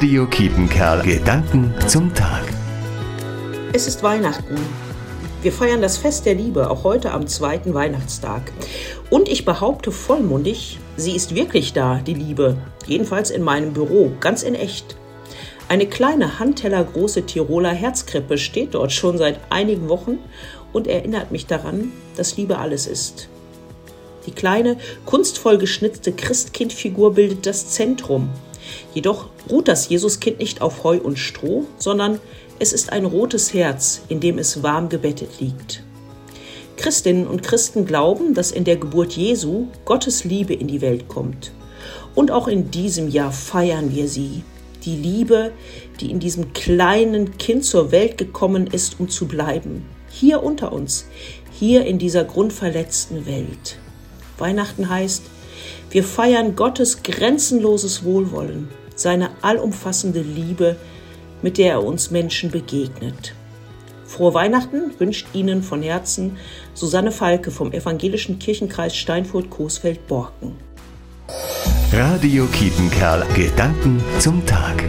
Radio Kiepenkerl. Gedanken zum Tag. Es ist Weihnachten. Wir feiern das Fest der Liebe, auch heute am zweiten Weihnachtstag. Und ich behaupte vollmundig, sie ist wirklich da, die Liebe. Jedenfalls in meinem Büro, ganz in echt. Eine kleine handtellergroße Tiroler Herzkrippe steht dort schon seit einigen Wochen und erinnert mich daran, dass Liebe alles ist. Die kleine, kunstvoll geschnitzte Christkindfigur bildet das Zentrum. Jedoch ruht das Jesuskind nicht auf Heu und Stroh, sondern es ist ein rotes Herz, in dem es warm gebettet liegt. Christinnen und Christen glauben, dass in der Geburt Jesu Gottes Liebe in die Welt kommt. Und auch in diesem Jahr feiern wir sie. Die Liebe, die in diesem kleinen Kind zur Welt gekommen ist, um zu bleiben. Hier unter uns, hier in dieser grundverletzten Welt. Weihnachten heißt, wir feiern Gottes grenzenloses Wohlwollen, seine allumfassende Liebe, mit der er uns Menschen begegnet. Frohe Weihnachten wünscht Ihnen von Herzen Susanne Falke vom Evangelischen Kirchenkreis Steinfurt-Coesfeld-Borken. Radio Kietenkerl. Gedanken zum Tag.